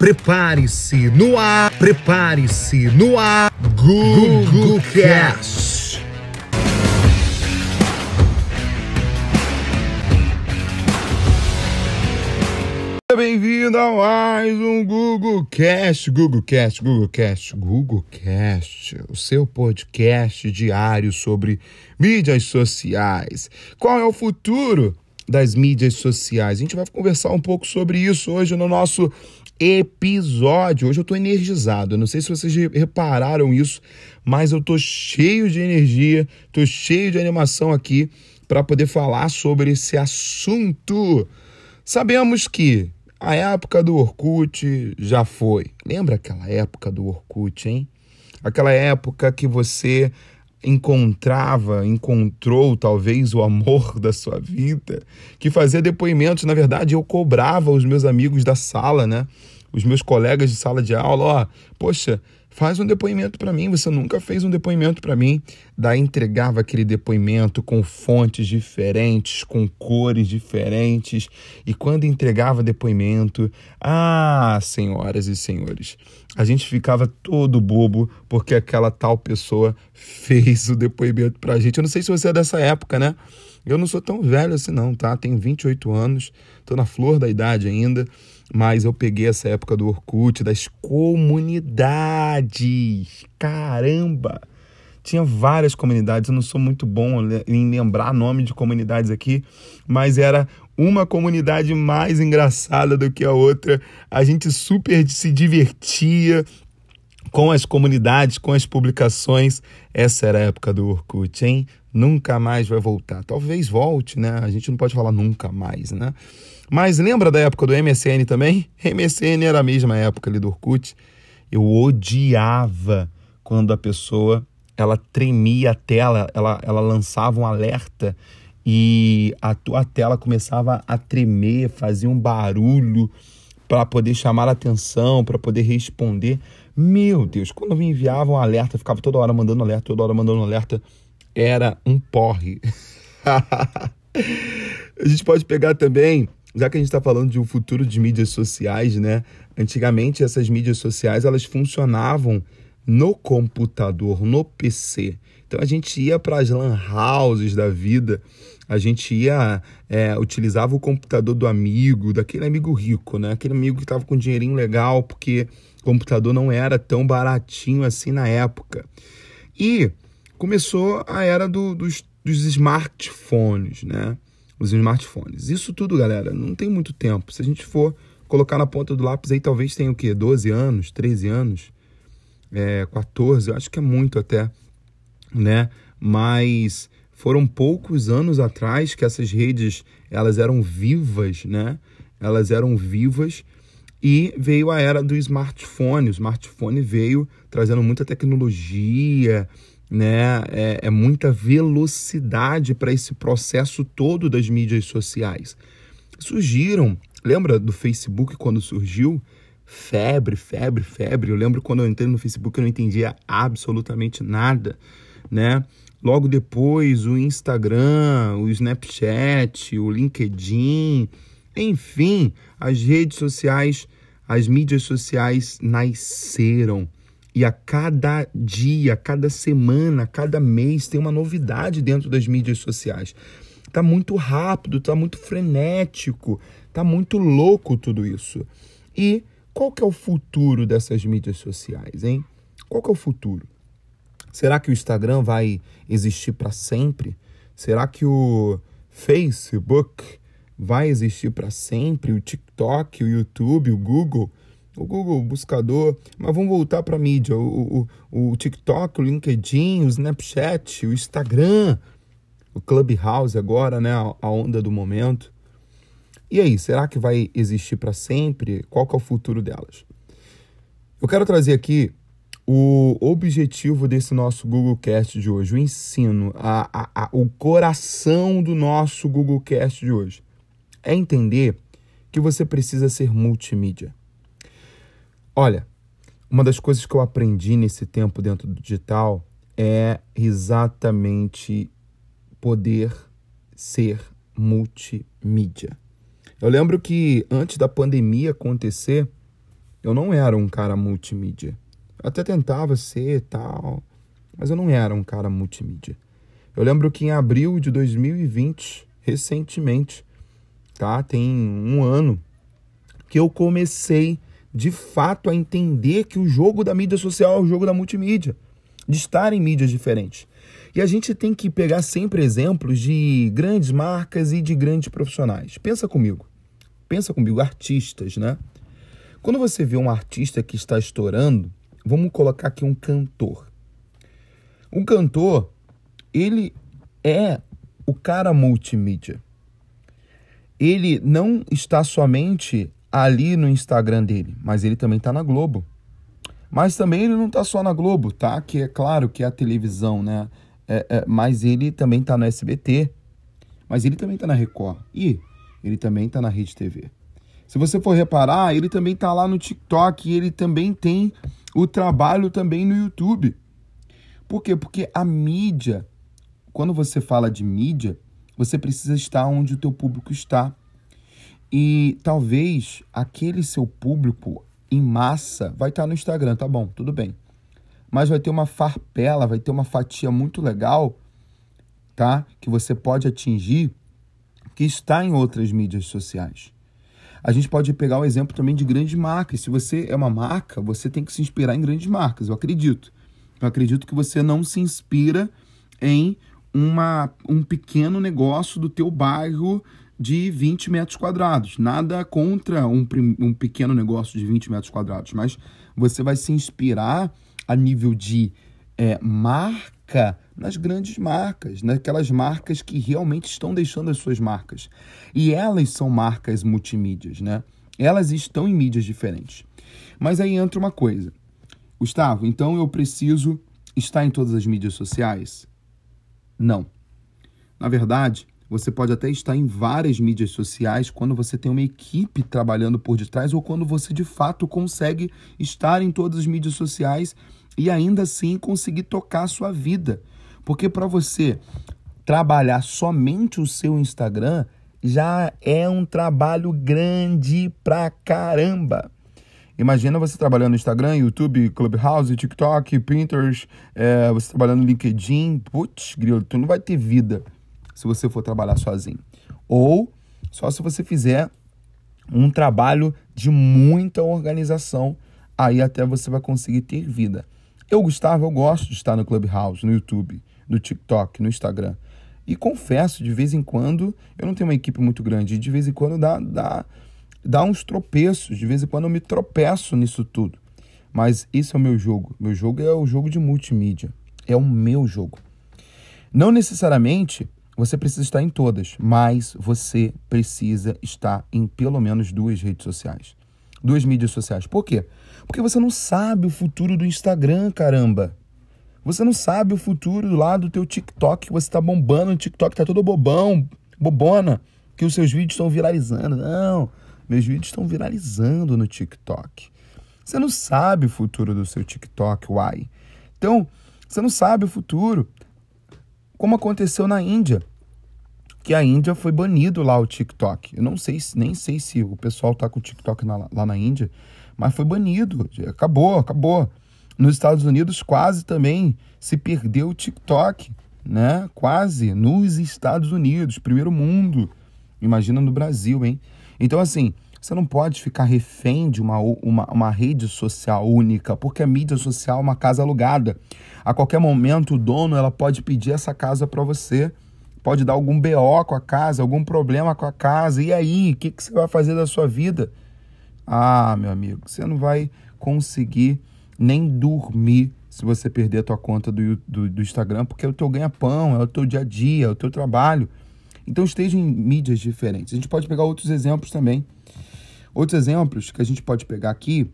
Prepare-se no ar, prepare-se no ar, Google Cast. Bem-vindo a mais um Google Cast, Google Cast, Google Cast, Google Cast, o seu podcast diário sobre mídias sociais. Qual é o futuro das mídias sociais? A gente vai conversar um pouco sobre isso hoje no nosso episódio. Hoje eu tô energizado. Não sei se vocês repararam isso, mas eu tô cheio de energia, tô cheio de animação aqui para poder falar sobre esse assunto. Sabemos que a época do Orkut já foi. Lembra aquela época do Orkut, hein? Aquela época que você encontrava, encontrou talvez o amor da sua vida, que fazia depoimentos, na verdade eu cobrava os meus amigos da sala, né? Os meus colegas de sala de aula, ó, poxa, faz um depoimento para mim, você nunca fez um depoimento para mim. Daí entregava aquele depoimento com fontes diferentes, com cores diferentes, e quando entregava depoimento, ah, senhoras e senhores, a gente ficava todo bobo porque aquela tal pessoa fez o depoimento pra gente. Eu não sei se você é dessa época, né? Eu não sou tão velho assim não, tá? Tenho 28 anos, tô na flor da idade ainda mas eu peguei essa época do Orkut, das comunidades. Caramba! Tinha várias comunidades, eu não sou muito bom em lembrar nome de comunidades aqui, mas era uma comunidade mais engraçada do que a outra. A gente super se divertia com as comunidades, com as publicações. Essa era a época do Orkut, hein? Nunca mais vai voltar. Talvez volte, né? A gente não pode falar nunca mais, né? Mas lembra da época do MSN também? MSN era a mesma época ali do Orkut. Eu odiava quando a pessoa ela tremia a tela, ela, ela lançava um alerta e a tua tela começava a tremer, fazia um barulho para poder chamar a atenção, para poder responder. Meu Deus, quando me enviavam um alerta, ficava toda hora mandando alerta, toda hora mandando alerta, era um porre. a gente pode pegar também já que a gente está falando de um futuro de mídias sociais, né? Antigamente essas mídias sociais elas funcionavam no computador, no PC. Então a gente ia para as lan houses da vida, a gente ia é, utilizava o computador do amigo, daquele amigo rico, né? Aquele amigo que estava com dinheirinho legal, porque o computador não era tão baratinho assim na época. E começou a era do, dos, dos smartphones, né? os smartphones. Isso tudo, galera, não tem muito tempo. Se a gente for colocar na ponta do lápis aí, talvez tenha o quê? 12 anos, 13 anos, é, 14, eu acho que é muito até, né? Mas foram poucos anos atrás que essas redes, elas eram vivas, né? Elas eram vivas e veio a era do smartphone. O smartphone veio trazendo muita tecnologia, né? É, é muita velocidade para esse processo todo das mídias sociais. Surgiram, lembra do Facebook quando surgiu? Febre, febre, febre. Eu lembro quando eu entrei no Facebook eu não entendia absolutamente nada, né? Logo depois o Instagram, o Snapchat, o LinkedIn, enfim, as redes sociais, as mídias sociais nasceram e a cada dia, cada semana, cada mês tem uma novidade dentro das mídias sociais. Tá muito rápido, tá muito frenético, tá muito louco tudo isso. E qual que é o futuro dessas mídias sociais, hein? Qual que é o futuro? Será que o Instagram vai existir para sempre? Será que o Facebook vai existir para sempre? O TikTok, o YouTube, o Google o Google Buscador, mas vamos voltar para a mídia, o, o, o TikTok, o LinkedIn, o Snapchat, o Instagram, o Clubhouse agora, né, a, onda do momento. E aí, será que vai existir para sempre? Qual que é o futuro delas? Eu quero trazer aqui o objetivo desse nosso Google Cast de hoje, o ensino, a, a, a, o coração do nosso Google Cast de hoje. É entender que você precisa ser multimídia. Olha, uma das coisas que eu aprendi nesse tempo dentro do digital é exatamente poder ser multimídia. Eu lembro que antes da pandemia acontecer, eu não era um cara multimídia. Eu até tentava ser tal, mas eu não era um cara multimídia. Eu lembro que em abril de 2020, recentemente, tá? Tem um ano que eu comecei de fato a entender que o jogo da mídia social é o jogo da multimídia, de estar em mídias diferentes. E a gente tem que pegar sempre exemplos de grandes marcas e de grandes profissionais. Pensa comigo. Pensa comigo, artistas, né? Quando você vê um artista que está estourando, vamos colocar aqui um cantor. Um cantor, ele é o cara multimídia. Ele não está somente ali no Instagram dele, mas ele também está na Globo. Mas também ele não está só na Globo, tá? Que é claro que é a televisão, né? É, é, mas ele também está no SBT. Mas ele também está na Record. E ele também está na Rede TV. Se você for reparar, ele também está lá no TikTok e ele também tem o trabalho também no YouTube. Por quê? Porque a mídia, quando você fala de mídia, você precisa estar onde o teu público está. E talvez aquele seu público em massa vai estar no Instagram, tá bom, tudo bem. Mas vai ter uma farpela, vai ter uma fatia muito legal, tá? Que você pode atingir que está em outras mídias sociais. A gente pode pegar o exemplo também de grandes marcas. Se você é uma marca, você tem que se inspirar em grandes marcas, eu acredito. Eu acredito que você não se inspira em uma, um pequeno negócio do teu bairro de 20 metros quadrados. Nada contra um, um pequeno negócio de 20 metros quadrados, mas você vai se inspirar a nível de é, marca nas grandes marcas, naquelas marcas que realmente estão deixando as suas marcas. E elas são marcas multimídias, né? Elas estão em mídias diferentes. Mas aí entra uma coisa. Gustavo, então eu preciso estar em todas as mídias sociais? Não. Na verdade, você pode até estar em várias mídias sociais quando você tem uma equipe trabalhando por detrás ou quando você de fato consegue estar em todas as mídias sociais e ainda assim conseguir tocar a sua vida. Porque para você trabalhar somente o seu Instagram já é um trabalho grande pra caramba. Imagina você trabalhando no Instagram, YouTube, Clubhouse, TikTok, Pinterest, é, você trabalhando no LinkedIn. Putz, grilo, tu não vai ter vida se você for trabalhar sozinho. Ou só se você fizer um trabalho de muita organização, aí até você vai conseguir ter vida. Eu, Gustavo, eu gosto de estar no Clubhouse, no YouTube, no TikTok, no Instagram. E confesso, de vez em quando, eu não tenho uma equipe muito grande, de vez em quando dá, dá, dá uns tropeços, de vez em quando eu me tropeço nisso tudo. Mas esse é o meu jogo. Meu jogo é o jogo de multimídia. É o meu jogo. Não necessariamente você precisa estar em todas, mas você precisa estar em pelo menos duas redes sociais. Duas mídias sociais. Por quê? Porque você não sabe o futuro do Instagram, caramba. Você não sabe o futuro lá do teu TikTok, você está bombando no TikTok, tá todo bobão, bobona, que os seus vídeos estão viralizando. Não, meus vídeos estão viralizando no TikTok. Você não sabe o futuro do seu TikTok, uai. Então, você não sabe o futuro. Como aconteceu na Índia, que a Índia foi banido lá o TikTok. Eu não sei, nem sei se o pessoal tá com o TikTok na, lá na Índia, mas foi banido. Acabou, acabou. Nos Estados Unidos quase também se perdeu o TikTok, né? Quase nos Estados Unidos, primeiro mundo. Imagina no Brasil, hein? Então assim, você não pode ficar refém de uma, uma, uma rede social única, porque a mídia social é uma casa alugada. A qualquer momento o dono ela pode pedir essa casa para você pode dar algum BO com a casa, algum problema com a casa. E aí, o que, que você vai fazer da sua vida? Ah, meu amigo, você não vai conseguir nem dormir se você perder a tua conta do, do, do Instagram, porque é o teu ganha-pão, é o teu dia a dia, é o teu trabalho. Então esteja em mídias diferentes. A gente pode pegar outros exemplos também. Outros exemplos que a gente pode pegar aqui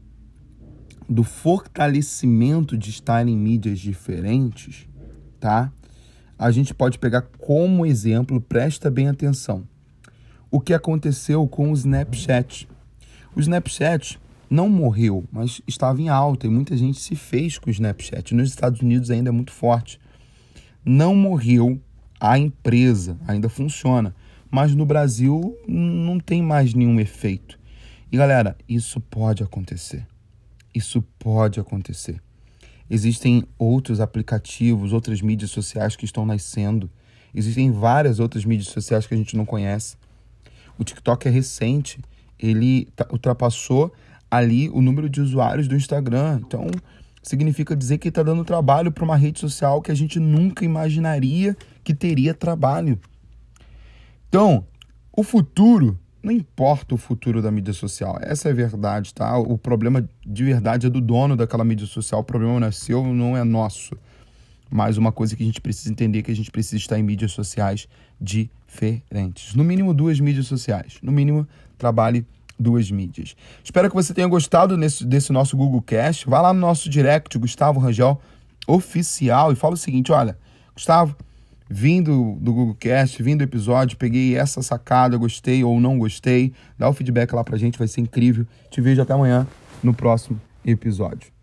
do fortalecimento de estar em mídias diferentes, tá? A gente pode pegar como exemplo, presta bem atenção, o que aconteceu com o Snapchat. O Snapchat não morreu, mas estava em alta e muita gente se fez com o Snapchat. Nos Estados Unidos ainda é muito forte. Não morreu a empresa, ainda funciona, mas no Brasil não tem mais nenhum efeito. E galera, isso pode acontecer. Isso pode acontecer. Existem outros aplicativos, outras mídias sociais que estão nascendo. Existem várias outras mídias sociais que a gente não conhece. O TikTok é recente, ele ultrapassou ali o número de usuários do Instagram. Então, significa dizer que está dando trabalho para uma rede social que a gente nunca imaginaria que teria trabalho. Então, o futuro, não importa o futuro da mídia social, essa é a verdade, tá? O problema de verdade é do dono daquela mídia social, o problema não é seu, não é nosso. Mas uma coisa que a gente precisa entender é que a gente precisa estar em mídias sociais diferentes. No mínimo duas mídias sociais. No mínimo, trabalhe duas mídias. Espero que você tenha gostado desse nosso Google Cast. Vá lá no nosso direct, Gustavo Rangel Oficial, e fala o seguinte: olha, Gustavo, vindo do Google Cast, vindo do episódio, peguei essa sacada, gostei ou não gostei. Dá o feedback lá pra gente, vai ser incrível. Te vejo até amanhã no próximo episódio.